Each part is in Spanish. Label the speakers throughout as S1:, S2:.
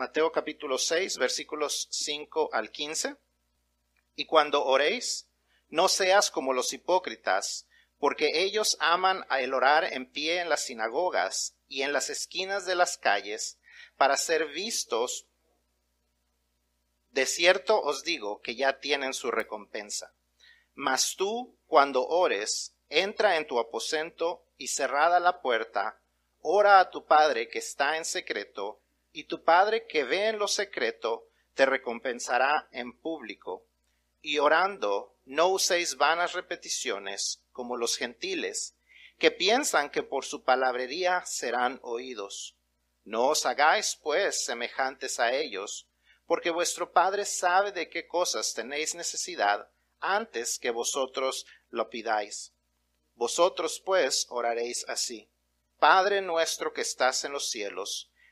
S1: Mateo capítulo 6, versículos 5 al 15. Y cuando oréis, no seas como los hipócritas, porque ellos aman el orar en pie en las sinagogas y en las esquinas de las calles, para ser vistos. De cierto os digo que ya tienen su recompensa. Mas tú, cuando ores, entra en tu aposento y cerrada la puerta, ora a tu Padre que está en secreto, y tu Padre que ve en lo secreto, te recompensará en público. Y orando, no uséis vanas repeticiones como los gentiles, que piensan que por su palabrería serán oídos. No os hagáis, pues, semejantes a ellos, porque vuestro Padre sabe de qué cosas tenéis necesidad antes que vosotros lo pidáis. Vosotros, pues, oraréis así. Padre nuestro que estás en los cielos,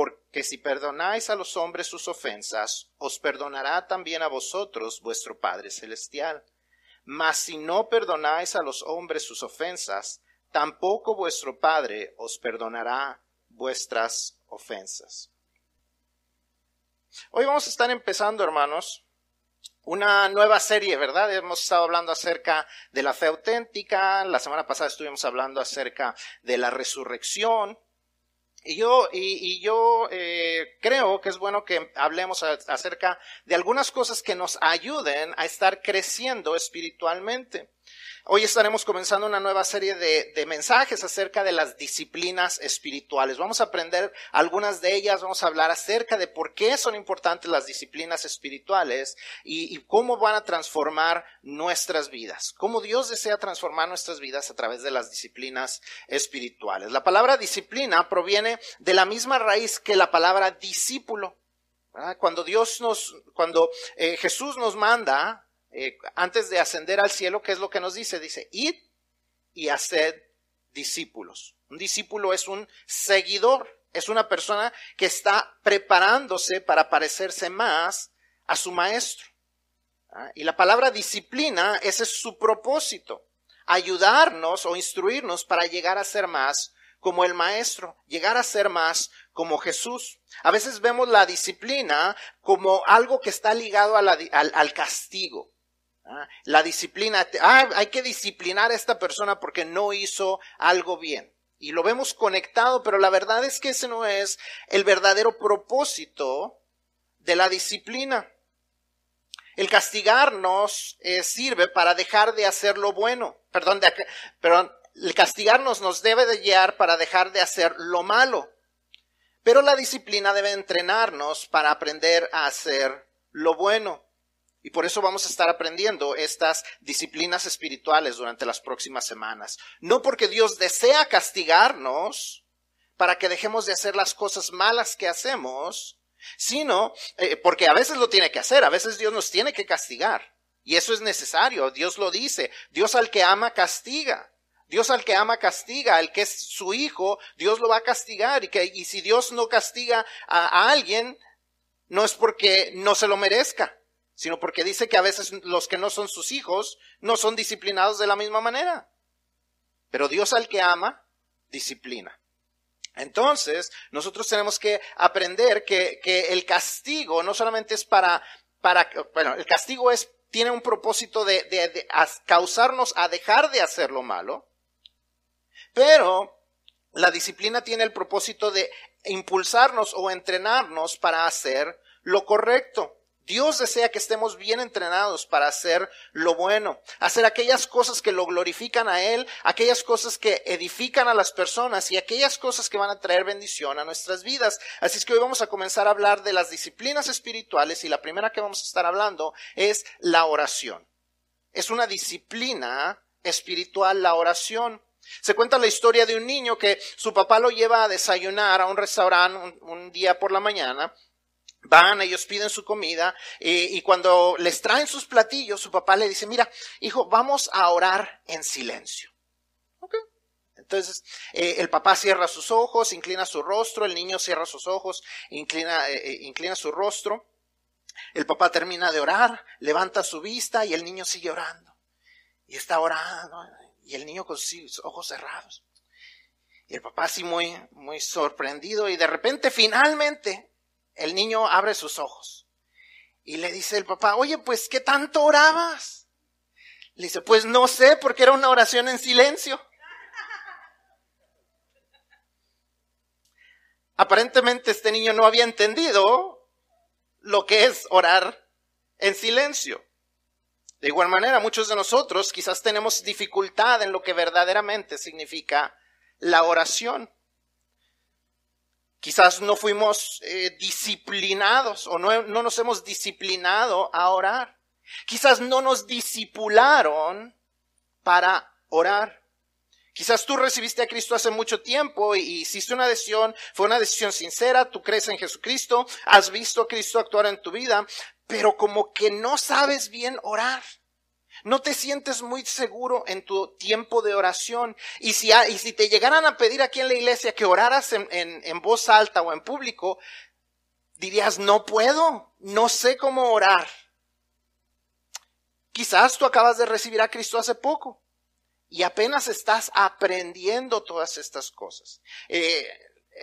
S1: Porque si perdonáis a los hombres sus ofensas, os perdonará también a vosotros vuestro Padre Celestial. Mas si no perdonáis a los hombres sus ofensas, tampoco vuestro Padre os perdonará vuestras ofensas. Hoy vamos a estar empezando, hermanos, una nueva serie, ¿verdad? Hemos estado hablando acerca de la fe auténtica, la semana pasada estuvimos hablando acerca de la resurrección. Y yo, y, yo eh, creo que es bueno que hablemos acerca de algunas cosas que nos ayuden a estar creciendo espiritualmente. Hoy estaremos comenzando una nueva serie de, mensajes acerca de las disciplinas espirituales. Vamos a aprender algunas de ellas, vamos a hablar acerca de por qué son importantes las disciplinas espirituales y, y cómo van a transformar nuestras vidas, cómo Dios desea transformar nuestras vidas a través de las disciplinas espirituales. La palabra disciplina proviene de la misma raíz que la palabra discípulo. Cuando Dios nos, cuando eh, Jesús nos manda eh, antes de ascender al cielo, ¿qué es lo que nos dice? Dice, id y haced discípulos. Un discípulo es un seguidor, es una persona que está preparándose para parecerse más a su maestro. ¿Ah? Y la palabra disciplina, ese es su propósito, ayudarnos o instruirnos para llegar a ser más como el maestro, llegar a ser más como Jesús. A veces vemos la disciplina como algo que está ligado al castigo. Ah, la disciplina, ah, hay que disciplinar a esta persona porque no hizo algo bien. Y lo vemos conectado, pero la verdad es que ese no es el verdadero propósito de la disciplina. El castigarnos eh, sirve para dejar de hacer lo bueno. Perdón, de, perdón, el castigarnos nos debe de guiar para dejar de hacer lo malo. Pero la disciplina debe entrenarnos para aprender a hacer lo bueno. Y por eso vamos a estar aprendiendo estas disciplinas espirituales durante las próximas semanas. No porque Dios desea castigarnos para que dejemos de hacer las cosas malas que hacemos, sino eh, porque a veces lo tiene que hacer, a veces Dios nos tiene que castigar. Y eso es necesario, Dios lo dice. Dios al que ama castiga. Dios al que ama castiga, al que es su hijo, Dios lo va a castigar. Y, que, y si Dios no castiga a alguien, no es porque no se lo merezca sino porque dice que a veces los que no son sus hijos no son disciplinados de la misma manera. Pero Dios al que ama, disciplina. Entonces, nosotros tenemos que aprender que, el castigo no solamente es para, para, bueno, el castigo es, tiene un propósito de, de causarnos a dejar de hacer lo malo, pero la disciplina tiene el propósito de impulsarnos o entrenarnos para hacer lo correcto. Dios desea que estemos bien entrenados para hacer lo bueno, hacer aquellas cosas que lo glorifican a Él, aquellas cosas que edifican a las personas y aquellas cosas que van a traer bendición a nuestras vidas. Así es que hoy vamos a comenzar a hablar de las disciplinas espirituales y la primera que vamos a estar hablando es la oración. Es una disciplina espiritual la oración. Se cuenta la historia de un niño que su papá lo lleva a desayunar a un restaurante un, día por la mañana Van, ellos piden su comida eh, y cuando les traen sus platillos, su papá le dice, mira, hijo, vamos a orar en silencio. Entonces, eh, el papá cierra sus ojos, inclina su rostro, el niño cierra sus ojos, inclina, eh, inclina su rostro. El papá termina de orar, levanta su vista y el niño sigue orando. Y está orando, y el niño con sus ojos cerrados. Y el papá así muy, muy sorprendido y de repente finalmente el niño abre sus ojos. Y le dice el papá, oye, pues, ¿qué tanto orabas? Le dice, pues no sé, porque era una oración en silencio. Aparentemente este niño no había entendido lo que es orar en silencio. De igual manera, muchos de nosotros quizás tenemos dificultad en lo que verdaderamente significa la oración. Quizás no fuimos eh, disciplinados o no, no nos hemos disciplinado a orar. Quizás no nos discipularon para orar. Quizás tú recibiste a Cristo hace mucho tiempo y hiciste una decisión, fue una decisión sincera, tú crees en Jesucristo, has visto a Cristo actuar en tu vida, pero como que no sabes bien orar. No te sientes muy seguro en tu tiempo de oración. Y si, y si te llegaran a pedir aquí en la iglesia que oraras en, en voz alta o en público, dirías, no puedo, no sé cómo orar. Quizás tú acabas de recibir a Cristo hace poco y apenas estás aprendiendo todas estas cosas. Eh,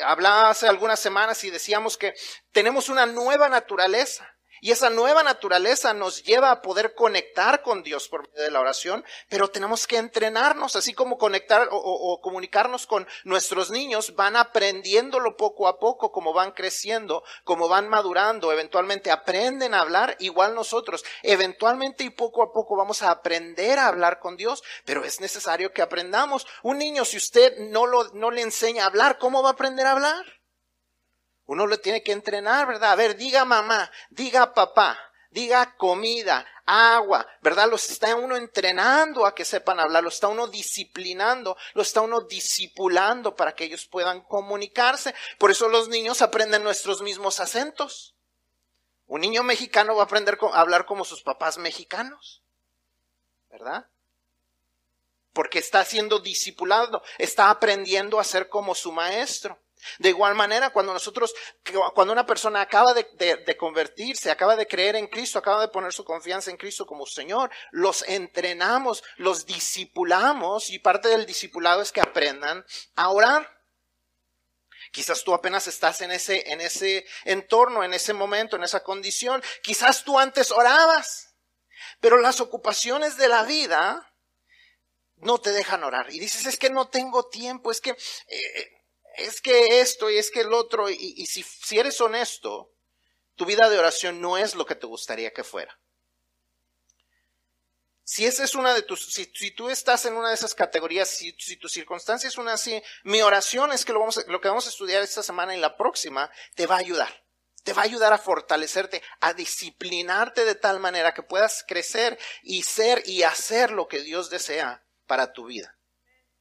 S1: hablaba hace algunas semanas y decíamos que tenemos una nueva naturaleza. Y esa nueva naturaleza nos lleva a poder conectar con Dios por medio de la oración, pero tenemos que entrenarnos, así como conectar o, comunicarnos con nuestros niños, van aprendiéndolo poco a poco, como van creciendo, como van madurando, eventualmente aprenden a hablar, igual nosotros, eventualmente y poco a poco vamos a aprender a hablar con Dios, pero es necesario que aprendamos. Un niño, si usted no, lo, no le enseña a hablar, ¿cómo va a aprender a hablar? Uno lo tiene que entrenar, ¿verdad? A ver, diga mamá, diga papá, diga comida, agua, ¿verdad? Los está uno entrenando a que sepan hablar, lo está uno disciplinando, lo está uno disipulando para que ellos puedan comunicarse. Por eso los niños aprenden nuestros mismos acentos. Un niño mexicano va a aprender a hablar como sus papás mexicanos, ¿verdad? Porque está siendo discipulado, está aprendiendo a ser como su maestro. De igual manera, cuando nosotros, cuando una persona acaba de, convertirse, acaba de creer en Cristo, acaba de poner su confianza en Cristo como Señor, los entrenamos, los discipulamos y parte del discipulado es que aprendan a orar. Quizás tú apenas estás en ese, en ese entorno, en ese momento, en esa condición. Quizás tú antes orabas, pero las ocupaciones de la vida no te dejan orar. Y dices, es que no tengo tiempo, es que eh, es que esto y es que el otro, y, si, si eres honesto, tu vida de oración no es lo que te gustaría que fuera. Si esa es una de tus, si, tú estás en una de esas categorías, si, tu circunstancia es una así, mi oración es que lo, vamos lo que vamos a estudiar esta semana y la próxima te va a ayudar. Te va a ayudar a fortalecerte, a disciplinarte de tal manera que puedas crecer y ser y hacer lo que Dios desea para tu vida.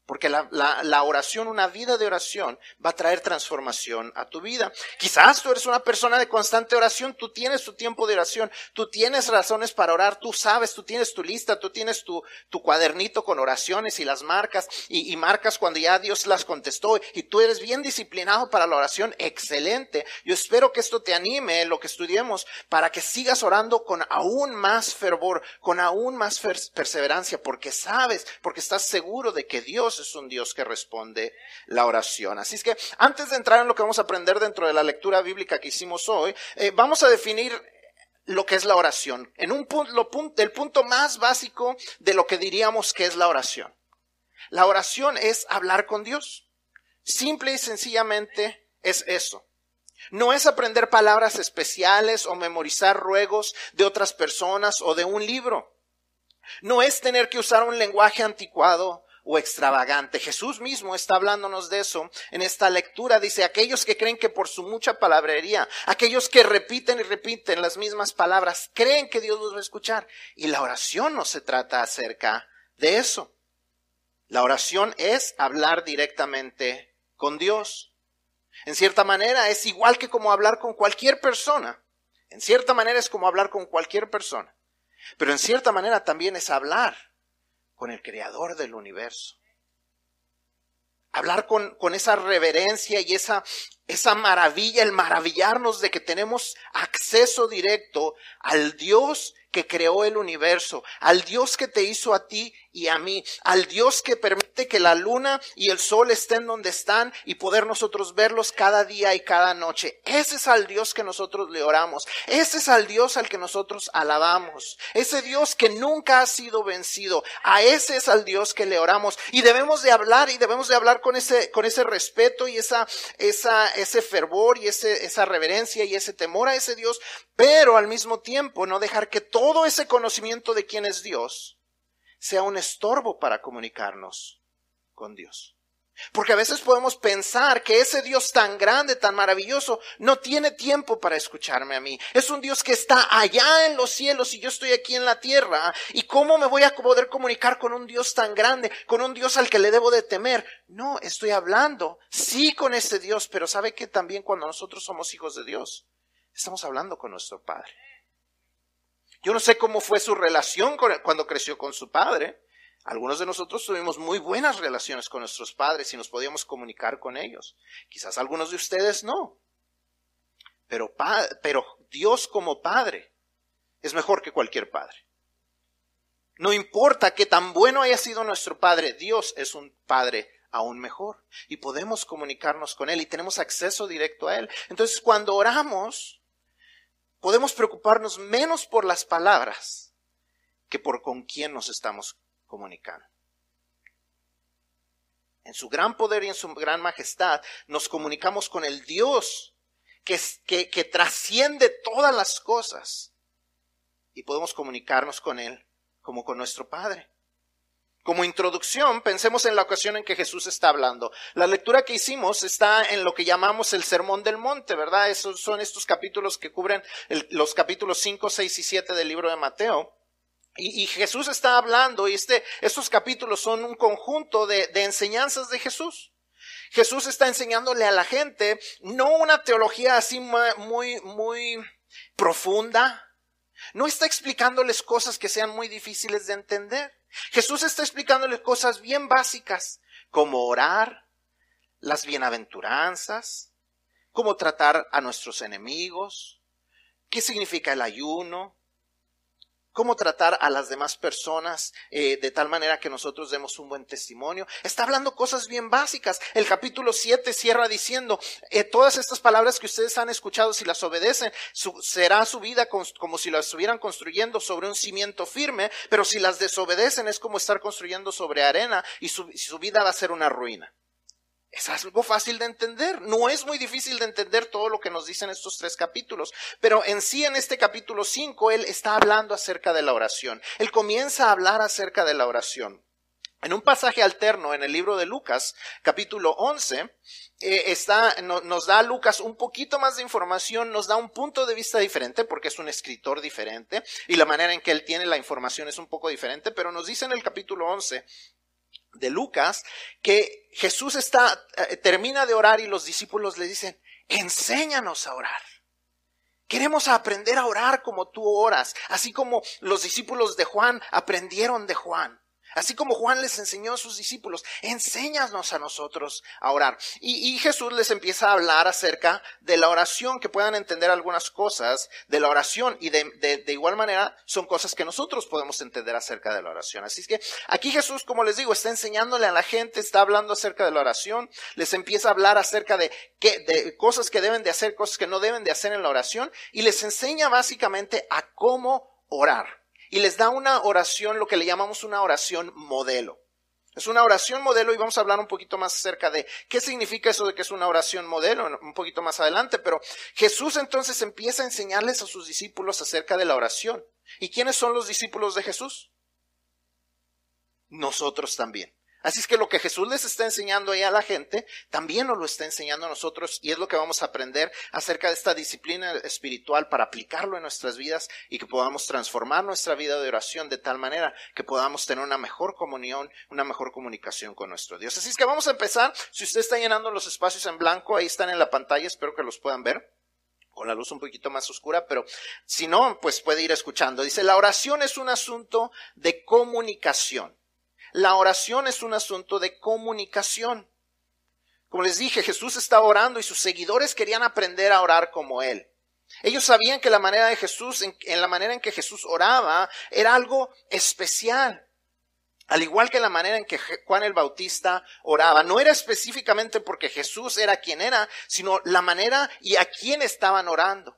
S1: Porque la, la, oración, una vida de oración, va a traer transformación a tu vida. Quizás tú eres una persona de constante oración, tú tienes tu tiempo de oración, tú tienes razones para orar, tú sabes, tú tienes tu lista, tú tienes tu, tu cuadernito con oraciones y las marcas, y, y marcas cuando ya Dios las contestó, y tú eres bien disciplinado para la oración, excelente. Yo espero que esto te anime, lo que estudiemos, para que sigas orando con aún más fervor, con aún más perseverancia, porque sabes, porque estás seguro de que Dios es un Dios que responde la oración. Así es que antes de entrar en lo que vamos a aprender dentro de la lectura bíblica que hicimos hoy, eh, vamos a definir lo que es la oración. En un punto, el punto más básico de lo que diríamos que es la oración. La oración es hablar con Dios. Simple y sencillamente es eso. No es aprender palabras especiales o memorizar ruegos de otras personas o de un libro. No es tener que usar un lenguaje anticuado o extravagante. Jesús mismo está hablándonos de eso en esta lectura. Dice, aquellos que creen que por su mucha palabrería, aquellos que repiten y repiten las mismas palabras, creen que Dios los va a escuchar. Y la oración no se trata acerca de eso. La oración es hablar directamente con Dios. En cierta manera es igual que como hablar con cualquier persona. En cierta manera es como hablar con cualquier persona, pero en cierta manera también es hablar con el creador del universo. Hablar con, con esa reverencia y esa, esa maravilla, el maravillarnos de que tenemos acceso directo al Dios que creó el universo, al Dios que te hizo a ti y a mí, al Dios que permite que la luna y el sol estén donde están y poder nosotros verlos cada día y cada noche. Ese es al Dios que nosotros le oramos. Ese es al Dios al que nosotros alabamos. Ese Dios que nunca ha sido vencido. A ese es al Dios que le oramos. Y debemos de hablar y debemos de hablar con ese, con ese respeto y esa, esa, ese fervor y ese, esa reverencia y ese temor a ese Dios, pero al mismo tiempo no dejar que todo ese conocimiento de quién es Dios sea un estorbo para comunicarnos con Dios. Porque a veces podemos pensar que ese Dios tan grande, tan maravilloso, no tiene tiempo para escucharme a mí. Es un Dios que está allá en los cielos y yo estoy aquí en la tierra. ¿Y cómo me voy a poder comunicar con un Dios tan grande, con un Dios al que le debo de temer? No, estoy hablando, sí con ese Dios, pero sabe que también cuando nosotros somos hijos de Dios, estamos hablando con nuestro Padre. Yo no sé cómo fue su relación cuando creció con su padre. Algunos de nosotros tuvimos muy buenas relaciones con nuestros padres y nos podíamos comunicar con ellos. Quizás algunos de ustedes no. Pero, pero Dios como Padre es mejor que cualquier Padre. No importa que tan bueno haya sido nuestro Padre, Dios es un Padre aún mejor. Y podemos comunicarnos con Él y tenemos acceso directo a Él. Entonces cuando oramos, podemos preocuparnos menos por las palabras que por con quién nos estamos comunicando. En su gran poder y en su gran majestad nos comunicamos con el Dios que, que, que trasciende todas las cosas y podemos comunicarnos con Él como con nuestro Padre. Como introducción, pensemos en la ocasión en que Jesús está hablando. La lectura que hicimos está en lo que llamamos el Sermón del Monte, ¿verdad? Esos son estos capítulos que cubren los capítulos 5, 6 y 7 del libro de Mateo. Y, Jesús está hablando y este, estos capítulos son un conjunto de, de enseñanzas de Jesús. Jesús está enseñándole a la gente no una teología así muy, muy profunda, no está explicándoles cosas que sean muy difíciles de entender. Jesús está explicándoles cosas bien básicas, como orar, las bienaventuranzas, cómo tratar a nuestros enemigos, qué significa el ayuno, cómo tratar a las demás personas eh, de tal manera que nosotros demos un buen testimonio. Está hablando cosas bien básicas. El capítulo 7 cierra diciendo, eh, todas estas palabras que ustedes han escuchado, si las obedecen, será su vida como si las estuvieran construyendo sobre un cimiento firme, pero si las desobedecen es como estar construyendo sobre arena y su vida va a ser una ruina. Es algo fácil de entender. No es muy difícil de entender todo lo que nos dicen estos tres capítulos. Pero en sí, en este capítulo 5, él está hablando acerca de la oración. Él comienza a hablar acerca de la oración. En un pasaje alterno en el libro de Lucas, capítulo 11, eh, está, nos da Lucas un poquito más de información, nos da un punto de vista diferente, porque es un escritor diferente, y la manera en que él tiene la información es un poco diferente, pero nos dice en el capítulo 11 de Lucas que Jesús está, eh, termina de orar y los discípulos le dicen, enséñanos a orar. Queremos aprender a orar como tú oras, así como los discípulos de Juan aprendieron de Juan. Así como Juan les enseñó a sus discípulos, enséñanos a nosotros a orar. Y, Jesús les empieza a hablar acerca de la oración, que puedan entender algunas cosas de la oración. Y de, igual manera son cosas que nosotros podemos entender acerca de la oración. Así que aquí Jesús, como les digo, está enseñándole a la gente, está hablando acerca de la oración, les empieza a hablar acerca de, qué, de cosas que deben de hacer, cosas que no deben de hacer en la oración, y les enseña básicamente a cómo orar y les da una oración, lo que le llamamos una oración modelo. Es una oración modelo y vamos a hablar un poquito más acerca de qué significa eso de que es una oración modelo un poquito más adelante, pero Jesús entonces empieza a enseñarles a sus discípulos acerca de la oración. ¿Y quiénes son los discípulos de Jesús? Nosotros también. Así es que lo que Jesús les está enseñando ahí a la gente, también nos lo está enseñando a nosotros y es lo que vamos a aprender acerca de esta disciplina espiritual para aplicarlo en nuestras vidas y que podamos transformar nuestra vida de oración de tal manera que podamos tener una mejor comunión, una mejor comunicación con nuestro Dios. Así es que vamos a empezar. Si usted está llenando los espacios en blanco, ahí están en la pantalla, espero que los puedan ver con la luz un poquito más oscura, pero si no, pues puede ir escuchando. Dice, la oración es un asunto de comunicación. La oración es un asunto de comunicación. Como les dije, Jesús estaba orando y sus seguidores querían aprender a orar como Él. Ellos sabían que la manera de Jesús, en, la manera en que Jesús oraba, era algo especial. Al igual que la manera en que Juan el Bautista oraba, no era específicamente porque Jesús era quien era, sino la manera y a quién estaban orando.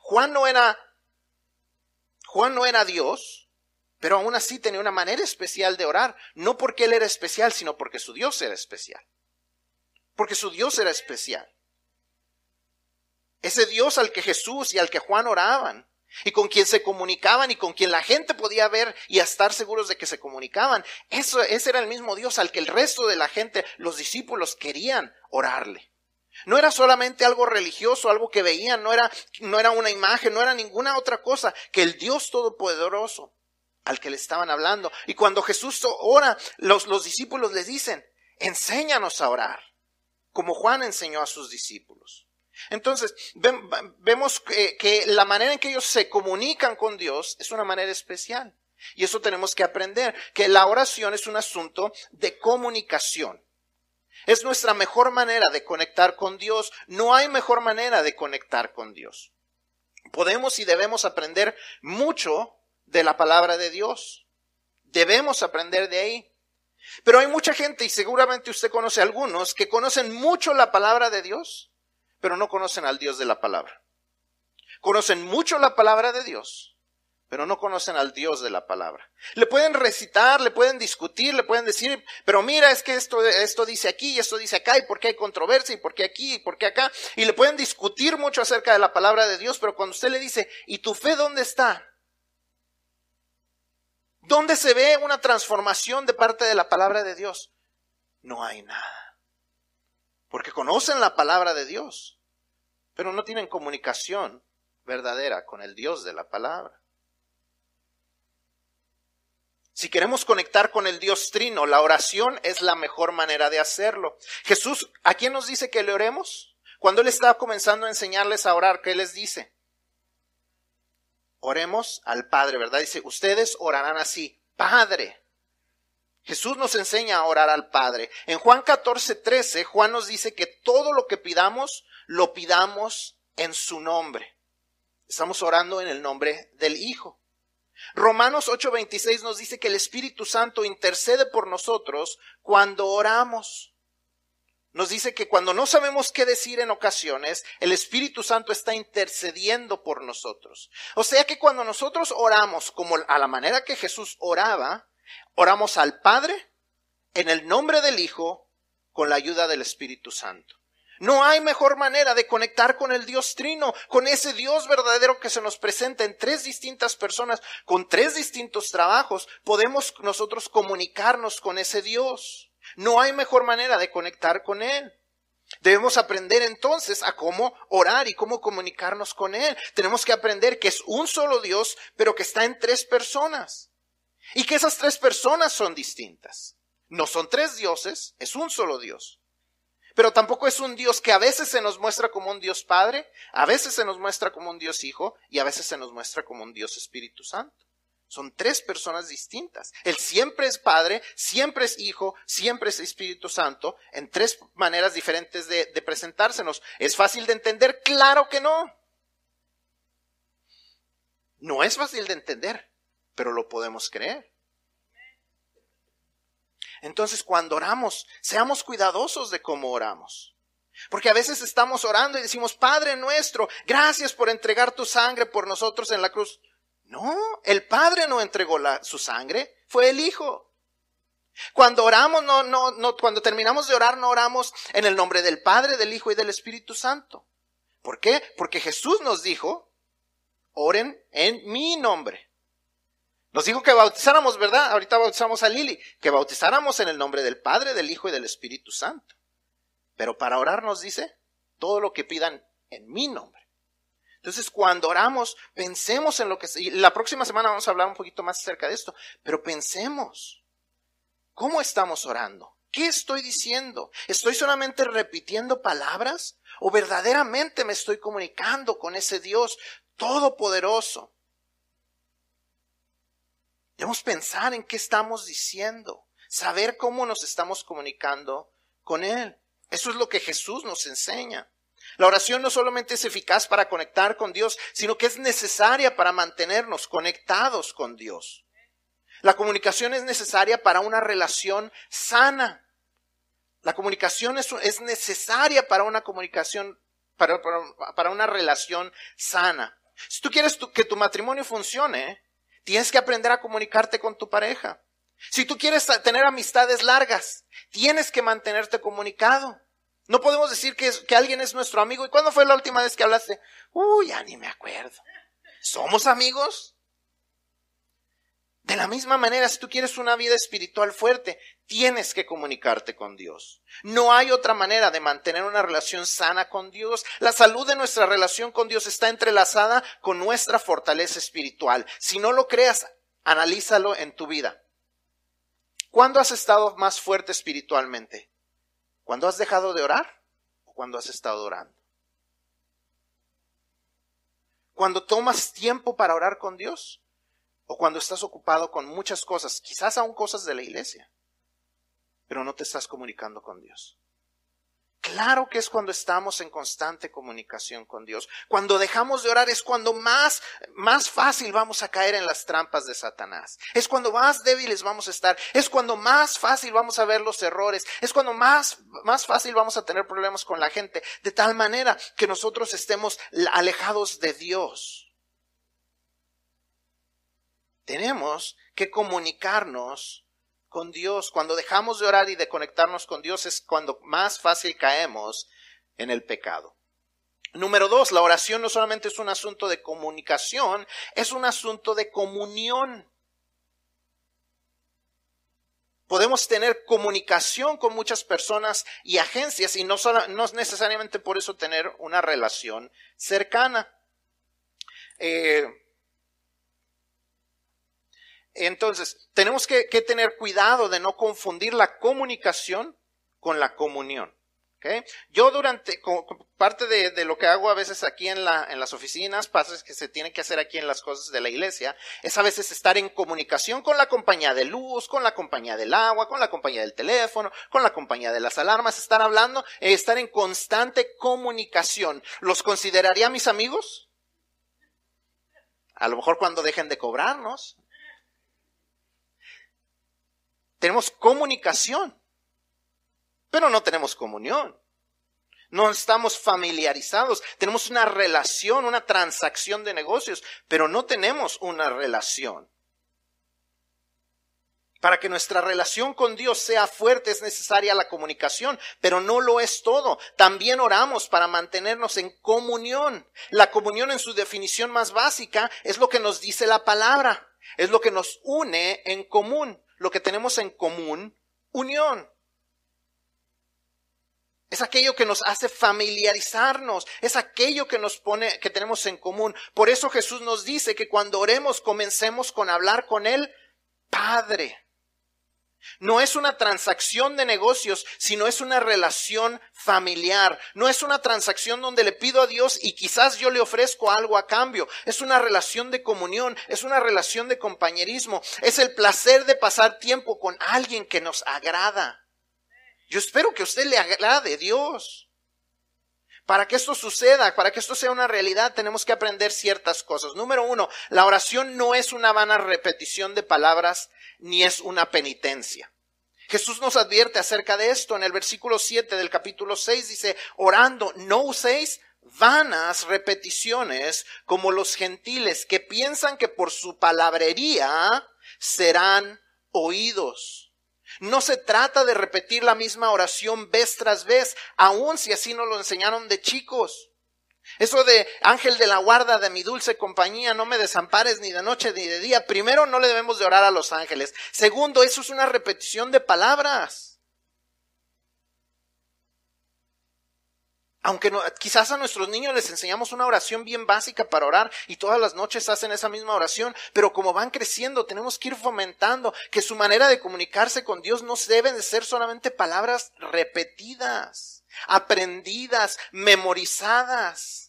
S1: Juan no era, Juan no era Dios, pero aún así tenía una manera especial de orar, no porque él era especial, sino porque su Dios era especial. Porque su Dios era especial. Ese Dios al que Jesús y al que Juan oraban y con quien se comunicaban y con quien la gente podía ver y estar seguros de que se comunicaban. Eso, ese era el mismo Dios al que el resto de la gente, los discípulos, querían orarle. No era solamente algo religioso, algo que veían, no era, no era una imagen, no era ninguna otra cosa que el Dios Todopoderoso al que le estaban hablando. Y cuando Jesús ora, los, los discípulos les dicen, enséñanos a orar, como Juan enseñó a sus discípulos. Entonces, vemos que, la manera en que ellos se comunican con Dios es una manera especial. Y eso tenemos que aprender, que la oración es un asunto de comunicación. Es nuestra mejor manera de conectar con Dios. No hay mejor manera de conectar con Dios. Podemos y debemos aprender mucho de la palabra de Dios. Debemos aprender de ahí. Pero hay mucha gente, y seguramente usted conoce algunos, que conocen mucho la palabra de Dios, pero no conocen al Dios de la palabra. Conocen mucho la palabra de Dios, pero no conocen al Dios de la palabra. Le pueden recitar, le pueden discutir, le pueden decir, pero mira, es que esto, esto dice aquí y esto dice acá, y por qué hay controversia, y por qué aquí, y por qué acá, y le pueden discutir mucho acerca de la palabra de Dios, pero cuando usted le dice, ¿y tu fe dónde está? ¿Dónde se ve una transformación de parte de la palabra de Dios? No hay nada porque conocen la palabra de Dios, pero no tienen comunicación verdadera con el Dios de la palabra. Si queremos conectar con el Dios trino, la oración es la mejor manera de hacerlo. Jesús, ¿a quién nos dice que le oremos? Cuando Él estaba comenzando a enseñarles a orar, ¿qué les dice? Oremos al Padre, ¿verdad? Dice, ustedes orarán así, Padre. Jesús nos enseña a orar al Padre. En Juan 14, 13, Juan nos dice que todo lo que pidamos, lo pidamos en su nombre. Estamos orando en el nombre del Hijo. Romanos 8:26 nos dice que el Espíritu Santo intercede por nosotros cuando oramos. Nos dice que cuando no sabemos qué decir en ocasiones, el Espíritu Santo está intercediendo por nosotros. O sea que cuando nosotros oramos como a la manera que Jesús oraba, Oramos al Padre en el nombre del Hijo con la ayuda del Espíritu Santo. No hay mejor manera de conectar con el Dios Trino, con ese Dios verdadero que se nos presenta en tres distintas personas, con tres distintos trabajos. Podemos nosotros comunicarnos con ese Dios. No hay mejor manera de conectar con Él. Debemos aprender entonces a cómo orar y cómo comunicarnos con Él. Tenemos que aprender que es un solo Dios, pero que está en tres personas. Y que esas tres personas son distintas. No son tres dioses, es un solo Dios. Pero tampoco es un Dios que a veces se nos muestra como un Dios Padre, a veces se nos muestra como un Dios Hijo y a veces se nos muestra como un Dios Espíritu Santo. Son tres personas distintas. Él siempre es Padre, siempre es Hijo, siempre es Espíritu Santo, en tres maneras diferentes de, presentársenos. ¿Es fácil de entender? Claro que no. No es fácil de entender pero lo podemos creer. Entonces, cuando oramos, seamos cuidadosos de cómo oramos. Porque a veces estamos orando y decimos, Padre nuestro, gracias por entregar tu sangre por nosotros en la cruz. No, el Padre no entregó su sangre, fue el Hijo. Cuando oramos, no, no, no, cuando terminamos de orar, no oramos en el nombre del Padre, del Hijo y del Espíritu Santo. ¿Por qué? Porque Jesús nos dijo, oren en mi nombre. Nos dijo que bautizáramos, ¿verdad? Ahorita bautizamos a Lili, que bautizáramos en el nombre del Padre, del Hijo y del Espíritu Santo. Pero para orar nos dice todo lo que pidan en mi nombre. Entonces, cuando oramos, pensemos en lo que... Y la próxima semana vamos a hablar un poquito más acerca de esto, pero pensemos, ¿cómo estamos orando? ¿Qué estoy diciendo? ¿Estoy solamente repitiendo palabras? ¿O verdaderamente me estoy comunicando con ese Dios todopoderoso? Debemos pensar en qué estamos diciendo, saber cómo nos estamos comunicando con Él. Eso es lo que Jesús nos enseña. La oración no solamente es eficaz para conectar con Dios, sino que es necesaria para mantenernos conectados con Dios. La comunicación es necesaria para una relación sana. La comunicación es, necesaria para una comunicación, para, para, una relación sana. Si tú quieres que tu matrimonio funcione, tienes que aprender a comunicarte con tu pareja. Si tú quieres tener amistades largas, tienes que mantenerte comunicado. No podemos decir que, alguien es nuestro amigo. ¿Y cuándo fue la última vez que hablaste? Uy, ya ni me acuerdo. ¿Somos amigos? De la misma manera, si tú quieres una vida espiritual fuerte, tienes que comunicarte con Dios. No hay otra manera de mantener una relación sana con Dios. La salud de nuestra relación con Dios está entrelazada con nuestra fortaleza espiritual. Si no lo creas, analízalo en tu vida. ¿Cuándo has estado más fuerte espiritualmente? ¿Cuándo has dejado de orar o cuando has estado orando? Cuando tomas tiempo para orar con Dios o cuando estás ocupado con muchas cosas, quizás aún cosas de la iglesia, pero no te estás comunicando con Dios. Claro que es cuando estamos en constante comunicación con Dios. Cuando dejamos de orar es cuando más, más fácil vamos a caer en las trampas de Satanás. Es cuando más débiles vamos a estar. Es cuando más fácil vamos a ver los errores. Es cuando más, más fácil vamos a tener problemas con la gente. De tal manera que nosotros estemos alejados de Dios tenemos que comunicarnos con Dios. Cuando dejamos de orar y de conectarnos con Dios es cuando más fácil caemos en el pecado. Número dos, la oración no solamente es un asunto de comunicación, es un asunto de comunión. Podemos tener comunicación con muchas personas y agencias y no, no necesariamente por eso tener una relación cercana. Eh, entonces, tenemos que, tener cuidado de no confundir la comunicación con la comunión. Yo durante, parte de, lo que hago a veces aquí en, la, en las oficinas, pasos que se tiene que hacer aquí en las cosas de la iglesia, es a veces estar en comunicación con la compañía de luz, con la compañía del agua, con la compañía del teléfono, con la compañía de las alarmas, estar hablando, eh, estar en constante comunicación. ¿Los consideraría mis amigos? A lo mejor cuando dejen de cobrarnos. Tenemos comunicación, pero no tenemos comunión. No estamos familiarizados. Tenemos una relación, una transacción de negocios, pero no tenemos una relación. Para que nuestra relación con Dios sea fuerte es necesaria la comunicación, pero no lo es todo. También oramos para mantenernos en comunión. La comunión en su definición más básica es lo que nos dice la palabra, es lo que nos une en común lo que tenemos en común, unión. Es aquello que nos hace familiarizarnos, es aquello que nos pone, que tenemos en común. Por eso Jesús nos dice que cuando oremos comencemos con hablar con Él, Padre. No es una transacción de negocios, sino es una relación familiar. No es una transacción donde le pido a Dios y quizás yo le ofrezco algo a cambio. Es una relación de comunión, es una relación de compañerismo. Es el placer de pasar tiempo con alguien que nos agrada. Yo espero que usted le agrade Dios. Para que esto suceda, para que esto sea una realidad, tenemos que aprender ciertas cosas. Número uno, la oración no es una vana repetición de palabras ni es una penitencia. Jesús nos advierte acerca de esto en el versículo 7 del capítulo 6, dice, orando, no uséis vanas repeticiones como los gentiles que piensan que por su palabrería serán oídos. No se trata de repetir la misma oración vez tras vez, aun si así nos lo enseñaron de chicos. Eso de ángel de la guarda de mi dulce compañía, no me desampares ni de noche ni de día. Primero, no le debemos de orar a los ángeles. Segundo, eso es una repetición de palabras. Aunque quizás a nuestros niños les enseñamos una oración bien básica para orar y todas las noches hacen esa misma oración, pero como van creciendo tenemos que ir fomentando que su manera de comunicarse con Dios no deben de ser solamente palabras repetidas, aprendidas, memorizadas.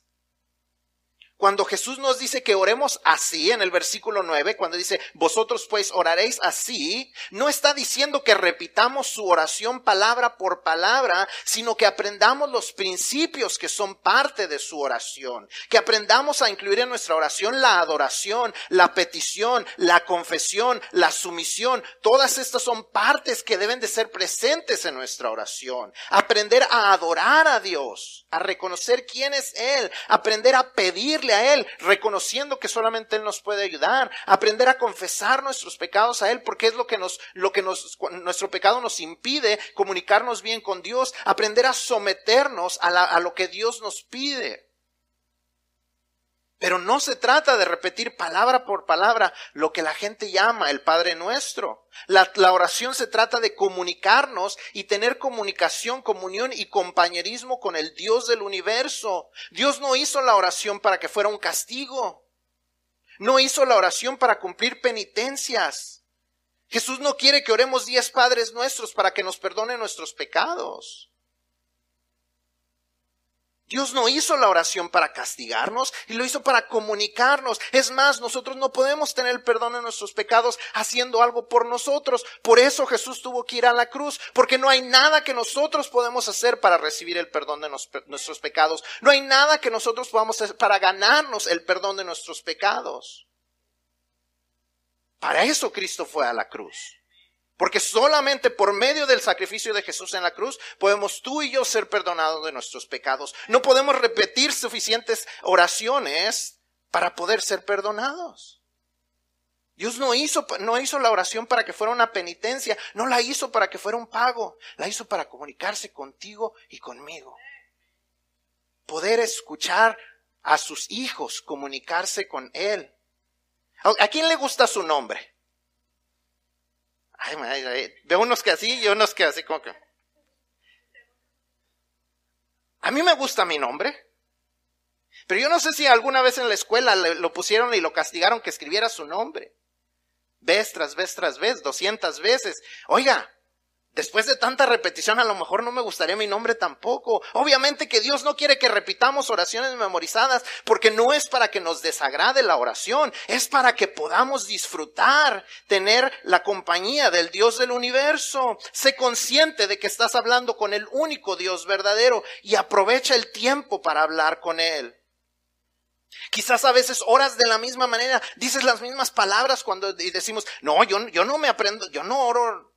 S1: Cuando Jesús nos dice que oremos así en el versículo 9, cuando dice, vosotros pues oraréis así, no está diciendo que repitamos su oración palabra por palabra, sino que aprendamos los principios que son parte de su oración, que aprendamos a incluir en nuestra oración la adoración, la petición, la confesión, la sumisión. Todas estas son partes que deben de ser presentes en nuestra oración. Aprender a adorar a Dios, a reconocer quién es Él, aprender a pedirle a Él, reconociendo que solamente Él nos puede ayudar, aprender a confesar nuestros pecados a Él, porque es lo que nos, lo que nos, nuestro pecado nos impide comunicarnos bien con Dios, aprender a someternos a, a lo que Dios nos pide. Pero no se trata de repetir palabra por palabra lo que la gente llama el Padre Nuestro. La, la, oración se trata de comunicarnos y tener comunicación, comunión y compañerismo con el Dios del universo. Dios no hizo la oración para que fuera un castigo. No hizo la oración para cumplir penitencias. Jesús no quiere que oremos diez Padres Nuestros para que nos perdone nuestros pecados. Dios no hizo la oración para castigarnos y lo hizo para comunicarnos. Es más, nosotros no podemos tener perdón de nuestros pecados haciendo algo por nosotros. Por eso Jesús tuvo que ir a la cruz, porque no hay nada que nosotros podemos hacer para recibir el perdón de nuestros pecados. No hay nada que nosotros podamos hacer para ganarnos el perdón de nuestros pecados. Para eso Cristo fue a la cruz. Porque solamente por medio del sacrificio de Jesús en la cruz podemos tú y yo ser perdonados de nuestros pecados. No podemos repetir suficientes oraciones para poder ser perdonados. Dios no hizo, no hizo la oración para que fuera una penitencia, no la hizo para que fuera un pago, la hizo para comunicarse contigo y conmigo. Poder escuchar a sus hijos, comunicarse con Él. ¿A quién le gusta su nombre? Ay, veo unos que así y unos que así como que. A mí me gusta mi nombre. Pero yo no sé si alguna vez en la escuela lo pusieron y lo castigaron que escribiera su nombre. Vez tras vez tras vez, doscientas veces. Oiga, Después de tanta repetición, a lo mejor no me gustaría mi nombre tampoco. Obviamente que Dios no quiere que repitamos oraciones memorizadas, porque no es para que nos desagrade la oración, es para que podamos disfrutar, tener la compañía del Dios del universo. Sé consciente de que estás hablando con el único Dios verdadero y aprovecha el tiempo para hablar con Él. Quizás a veces oras de la misma manera, dices las mismas palabras cuando decimos, no, yo, yo no me aprendo, yo no oro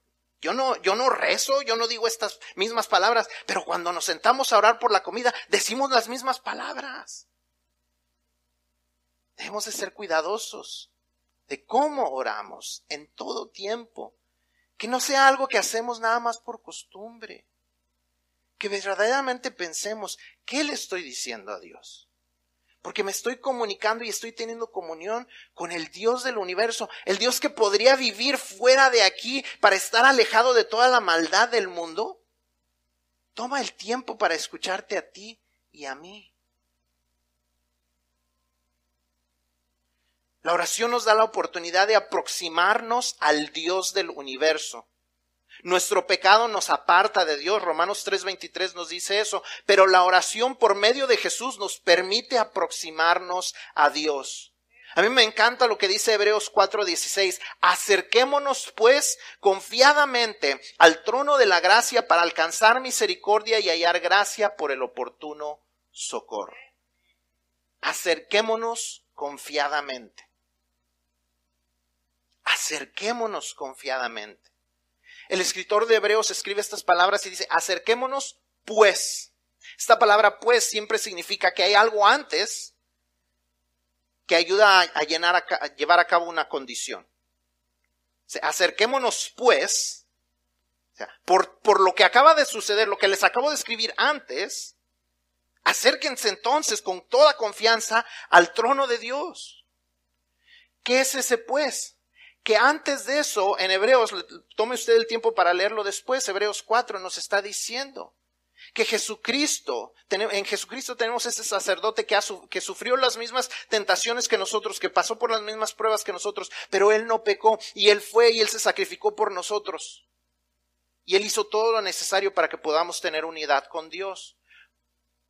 S1: yo no, yo no rezo, yo no digo estas mismas palabras, pero cuando nos sentamos a orar por la comida, decimos las mismas palabras. Debemos de ser cuidadosos de cómo oramos en todo tiempo. Que no sea algo que hacemos nada más por costumbre. Que verdaderamente pensemos, ¿qué le estoy diciendo a Dios? Porque me estoy comunicando y estoy teniendo comunión con el Dios del universo, el Dios que podría vivir fuera de aquí para estar alejado de toda la maldad del mundo. Toma el tiempo para escucharte a ti y a mí. La oración nos da la oportunidad de aproximarnos al Dios del universo. Nuestro pecado nos aparta de Dios. Romanos 3:23 nos dice eso. Pero la oración por medio de Jesús nos permite aproximarnos a Dios. A mí me encanta lo que dice Hebreos 4:16. Acerquémonos pues confiadamente al trono de la gracia para alcanzar misericordia y hallar gracia por el oportuno socorro. Acerquémonos confiadamente. Acerquémonos confiadamente. El escritor de Hebreos escribe estas palabras y dice, acerquémonos pues. Esta palabra pues siempre significa que hay algo antes que ayuda a, llenar a, llevar a cabo una condición. acerquémonos pues, por, por lo que acaba de suceder, lo que les acabo de escribir antes, acérquense entonces con toda confianza al trono de Dios. ¿Qué es ese pues? Que antes de eso, en Hebreos, tome usted el tiempo para leerlo después, Hebreos 4 nos está diciendo que Jesucristo, en Jesucristo tenemos ese sacerdote que, que sufrió las mismas tentaciones que nosotros, que pasó por las mismas pruebas que nosotros, pero Él no pecó y Él fue y Él se sacrificó por nosotros. Y Él hizo todo lo necesario para que podamos tener unidad con Dios.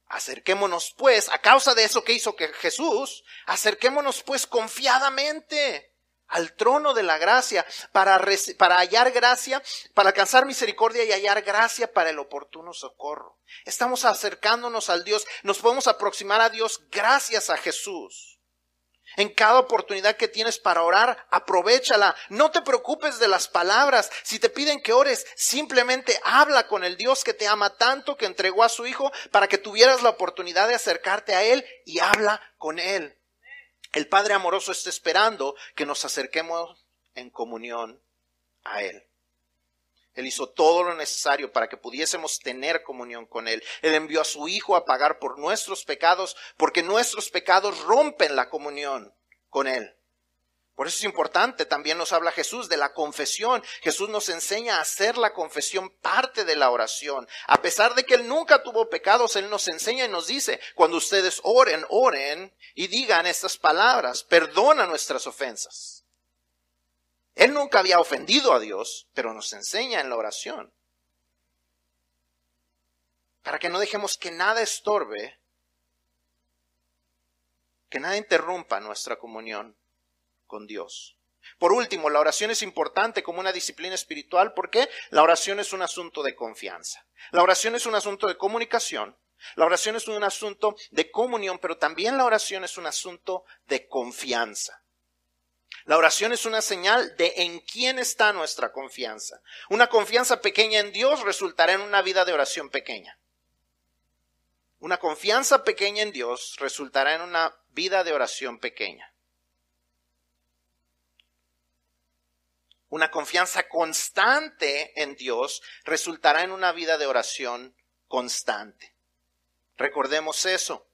S1: Acerquémonos pues, a causa de eso que hizo que Jesús, acerquémonos pues confiadamente al trono de la gracia para, hallar gracia, para alcanzar misericordia y hallar gracia para el oportuno socorro. Estamos acercándonos al Dios, nos podemos aproximar a Dios gracias a Jesús. En cada oportunidad que tienes para orar, aprovechala. No te preocupes de las palabras. Si te piden que ores, simplemente habla con el Dios que te ama tanto, que entregó a su Hijo para que tuvieras la oportunidad de acercarte a Él y habla con Él. El Padre amoroso está esperando que nos acerquemos en comunión a Él. Él hizo todo lo necesario para que pudiésemos tener comunión con Él. Él envió a su Hijo a pagar por nuestros pecados, porque nuestros pecados rompen la comunión con Él. Por eso es importante, también nos habla Jesús de la confesión. Jesús nos enseña a hacer la confesión parte de la oración. A pesar de que Él nunca tuvo pecados, Él nos enseña y nos dice, cuando ustedes oren, oren y digan estas palabras, perdona nuestras ofensas. Él nunca había ofendido a Dios, pero nos enseña en la oración. Para que no dejemos que nada estorbe, que nada interrumpa nuestra comunión Dios. Por último, la oración es importante como una disciplina espiritual porque la oración es un asunto de confianza. La oración es un asunto de comunicación. La oración es un asunto de comunión, pero también la oración es un asunto de confianza. La oración es una señal de en quién está nuestra confianza. Una confianza pequeña en Dios resultará en una vida de oración pequeña. Una confianza pequeña en Dios resultará en una vida de oración pequeña. Una confianza constante en Dios resultará en una vida de oración constante. Recordemos eso.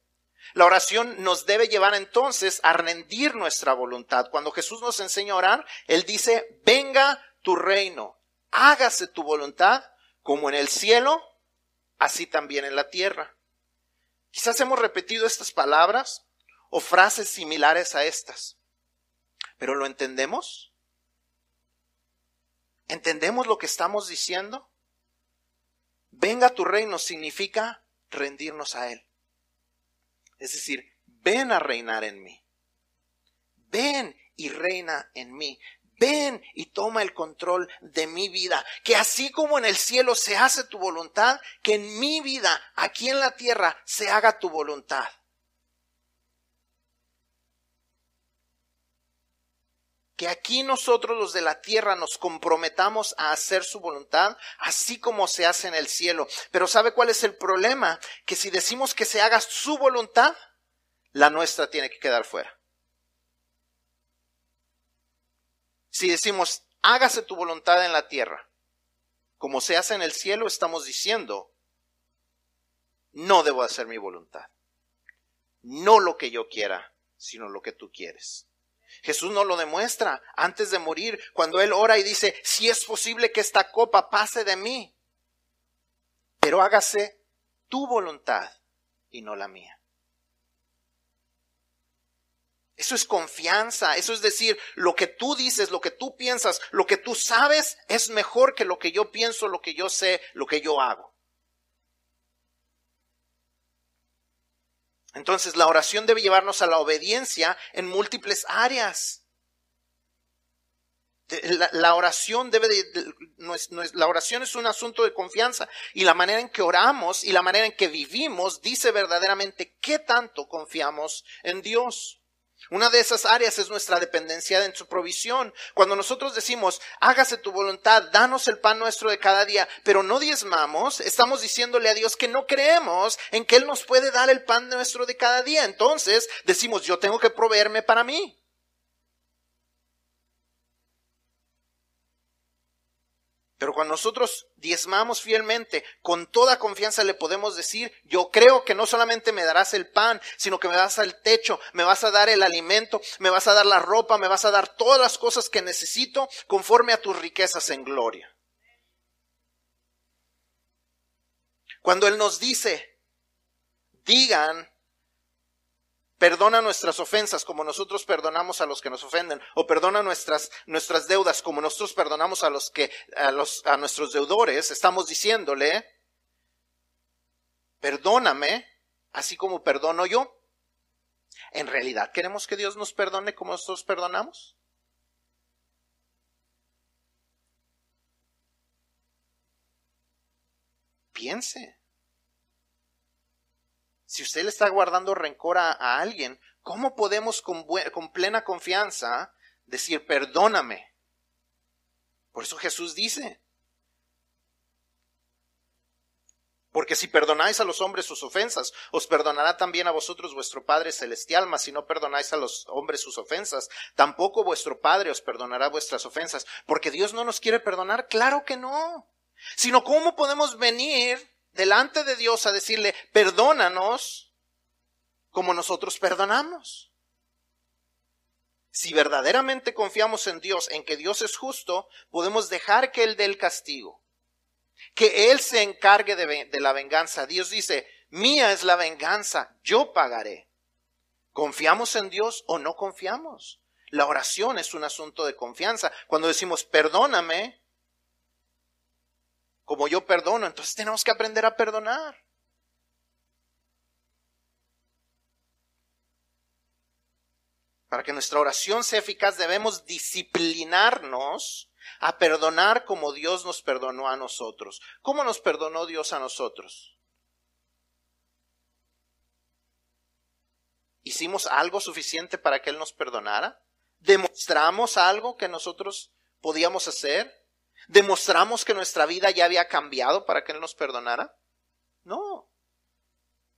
S1: La oración nos debe llevar entonces a rendir nuestra voluntad. Cuando Jesús nos enseña a orar, Él dice, venga tu reino, hágase tu voluntad como en el cielo, así también en la tierra. Quizás hemos repetido estas palabras o frases similares a estas, pero ¿lo entendemos? ¿Entendemos lo que estamos diciendo? Venga tu reino significa rendirnos a Él. Es decir, ven a reinar en mí. Ven y reina en mí. Ven y toma el control de mi vida. Que así como en el cielo se hace tu voluntad, que en mi vida, aquí en la tierra, se haga tu voluntad. Que aquí nosotros los de la tierra nos comprometamos a hacer su voluntad, así como se hace en el cielo. Pero ¿sabe cuál es el problema? Que si decimos que se haga su voluntad, la nuestra tiene que quedar fuera. Si decimos, hágase tu voluntad en la tierra, como se hace en el cielo, estamos diciendo, no debo hacer mi voluntad. No lo que yo quiera, sino lo que tú quieres. Jesús no lo demuestra antes de morir, cuando Él ora y dice, si es posible que esta copa pase de mí, pero hágase tu voluntad y no la mía. Eso es confianza, eso es decir, lo que tú dices, lo que tú piensas, lo que tú sabes es mejor que lo que yo pienso, lo que yo sé, lo que yo hago. Entonces la oración debe llevarnos a la obediencia en múltiples áreas. La, oración debe la oración es un asunto de confianza y la manera en que oramos y la manera en que vivimos dice verdaderamente qué tanto confiamos en Dios. Una de esas áreas es nuestra dependencia en su provisión. Cuando nosotros decimos, hágase tu voluntad, danos el pan nuestro de cada día, pero no diezmamos, estamos diciéndole a Dios que no creemos en que Él nos puede dar el pan nuestro de cada día. Entonces decimos, yo tengo que proveerme para mí. Pero cuando nosotros diezmamos fielmente, con toda confianza le podemos decir, yo creo que no solamente me darás el pan, sino que me vas el techo, me vas a dar el alimento, me vas a dar la ropa, me vas a dar todas las cosas que necesito conforme a tus riquezas en gloria. Cuando Él nos dice, digan, perdona nuestras ofensas como nosotros perdonamos a los que nos ofenden, o perdona nuestras, nuestras deudas como nosotros perdonamos a los que, a a nuestros deudores, estamos diciéndole, perdóname, así como perdono yo. ¿En realidad queremos que Dios nos perdone como nosotros perdonamos? Piense. Si usted le está guardando rencor a, alguien, ¿cómo podemos con, con plena confianza decir perdóname? Por eso Jesús dice, Porque si perdonáis a los hombres sus ofensas, os perdonará también a vosotros vuestro Padre Celestial, mas si no perdonáis a los hombres sus ofensas, tampoco vuestro Padre os perdonará vuestras ofensas. Porque Dios no nos quiere perdonar, claro que no. Sino cómo podemos venir delante de Dios a decirle, perdónanos como nosotros perdonamos. Si verdaderamente confiamos en Dios, en que Dios es justo, podemos dejar que Él dé el castigo que Él se encargue de, la venganza. Dios dice, mía es la venganza, yo pagaré. ¿Confiamos en Dios o no confiamos? La oración es un asunto de confianza. Cuando decimos, perdóname, como yo perdono, entonces tenemos que aprender a perdonar. Para que nuestra oración sea eficaz debemos disciplinarnos a perdonar como Dios nos perdonó a nosotros. ¿Cómo nos perdonó Dios a nosotros? ¿Hicimos algo suficiente para que Él nos perdonara? ¿Demostramos algo que nosotros podíamos hacer? ¿Demostramos que nuestra vida ya había cambiado para que Él nos perdonara? No.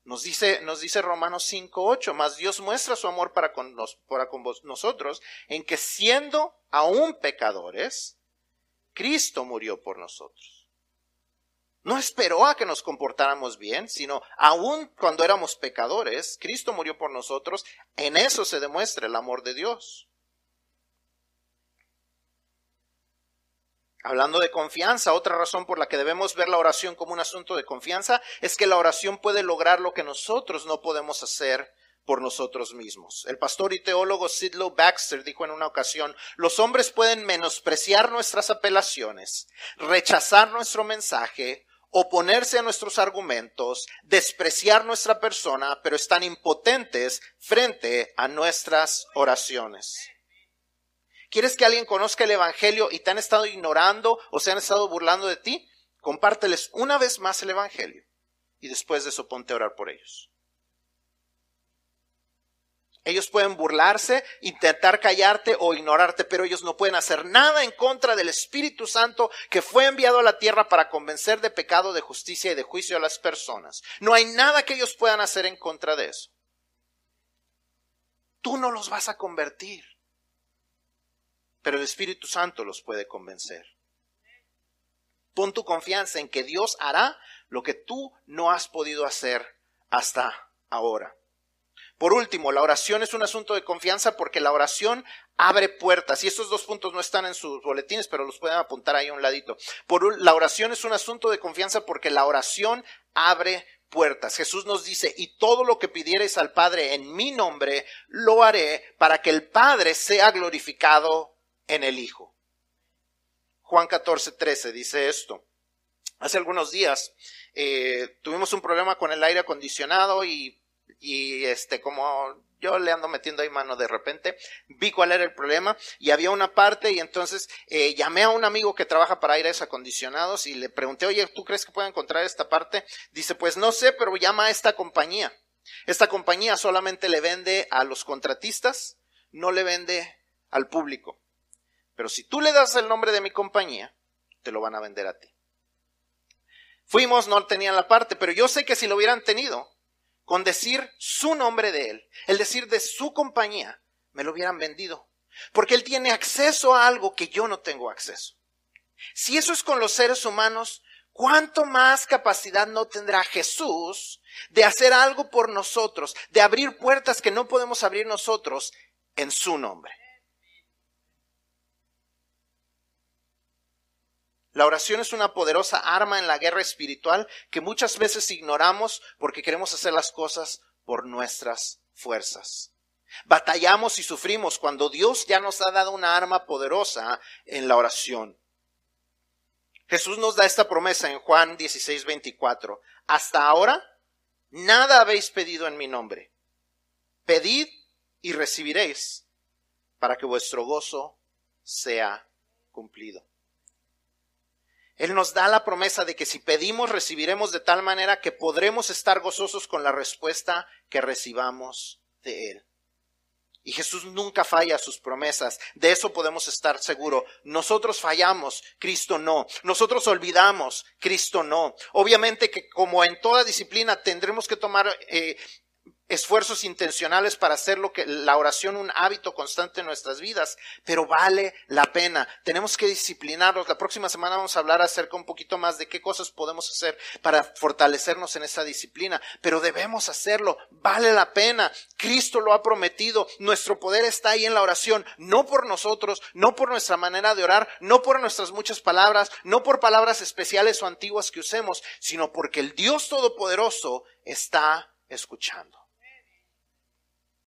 S1: Nos dice, nos dice Romanos 5.8, más Dios muestra su amor para con, para con nosotros en que siendo aún pecadores, Cristo murió por nosotros. No esperó a que nos comportáramos bien, sino aún cuando éramos pecadores, Cristo murió por nosotros. En eso se demuestra el amor de Dios. Hablando de confianza, otra razón por la que debemos ver la oración como un asunto de confianza es que la oración puede lograr lo que nosotros no podemos hacer por nosotros mismos. El pastor y teólogo Sidlow Baxter dijo en una ocasión, los hombres pueden menospreciar nuestras apelaciones, rechazar nuestro mensaje, oponerse a nuestros argumentos, despreciar nuestra persona, pero están impotentes frente a nuestras oraciones. ¿Quieres que alguien conozca el Evangelio y te han estado ignorando o se han estado burlando de ti? Compárteles una vez más el Evangelio y después de eso ponte a orar por ellos. Ellos pueden burlarse, intentar callarte o ignorarte, pero ellos no pueden hacer nada en contra del Espíritu Santo que fue enviado a la tierra para convencer de pecado, de justicia y de juicio a las personas. No hay nada que ellos puedan hacer en contra de eso. Tú no los vas a convertir, pero el Espíritu Santo los puede convencer. Pon tu confianza en que Dios hará lo que tú no has podido hacer hasta ahora. Por último, la oración es un asunto de confianza porque la oración abre puertas. Y estos dos puntos no están en sus boletines, pero los pueden apuntar ahí a un ladito. Por la oración es un asunto de confianza porque la oración abre puertas. Jesús nos dice, y todo lo que pidiereis al Padre en mi nombre, lo haré para que el Padre sea glorificado en el Hijo. Juan 14, 13 dice esto. Hace algunos días eh, tuvimos un problema con el aire acondicionado y este, como yo le ando metiendo ahí mano de repente, vi cuál era el problema y había una parte y entonces eh, llamé a un amigo que trabaja para aires acondicionados y le pregunté, oye, ¿tú crees que puedo encontrar esta parte? Dice, pues no sé, pero llama a esta compañía. Esta compañía solamente le vende a los contratistas, no le vende al público. Pero si tú le das el nombre de mi compañía, te lo van a vender a ti. Fuimos, no tenían la parte, pero yo sé que si lo hubieran tenido, con decir su nombre de él, el decir de su compañía, me lo hubieran vendido. Porque él tiene acceso a algo que yo no tengo acceso. Si eso es con los seres humanos, ¿cuánto más capacidad no tendrá Jesús de hacer algo por nosotros, de abrir puertas que no podemos abrir nosotros en su nombre? La oración es una poderosa arma en la guerra espiritual que muchas veces ignoramos porque queremos hacer las cosas por nuestras fuerzas. Batallamos y sufrimos cuando Dios ya nos ha dado una arma poderosa en la oración. Jesús nos da esta promesa en Juan 16, 24. Hasta ahora, nada habéis pedido en mi nombre. Pedid y recibiréis para que vuestro gozo sea cumplido. Él nos da la promesa de que si pedimos recibiremos de tal manera que podremos estar gozosos con la respuesta que recibamos de Él. Y Jesús nunca falla sus promesas. De eso podemos estar seguros. Nosotros fallamos, Cristo no. Nosotros olvidamos, Cristo no. Obviamente que como en toda disciplina tendremos que tomar eh, esfuerzos intencionales para hacer lo que la oración un hábito constante en nuestras vidas, pero vale la pena. Tenemos que disciplinarnos. La próxima semana vamos a hablar acerca un poquito más de qué cosas podemos hacer para fortalecernos en esa disciplina, pero debemos hacerlo. Vale la pena. Cristo lo ha prometido. Nuestro poder está ahí en la oración, no por nosotros, no por nuestra manera de orar, no por nuestras muchas palabras, no por palabras especiales o antiguas que usemos, sino porque el Dios Todopoderoso está escuchando.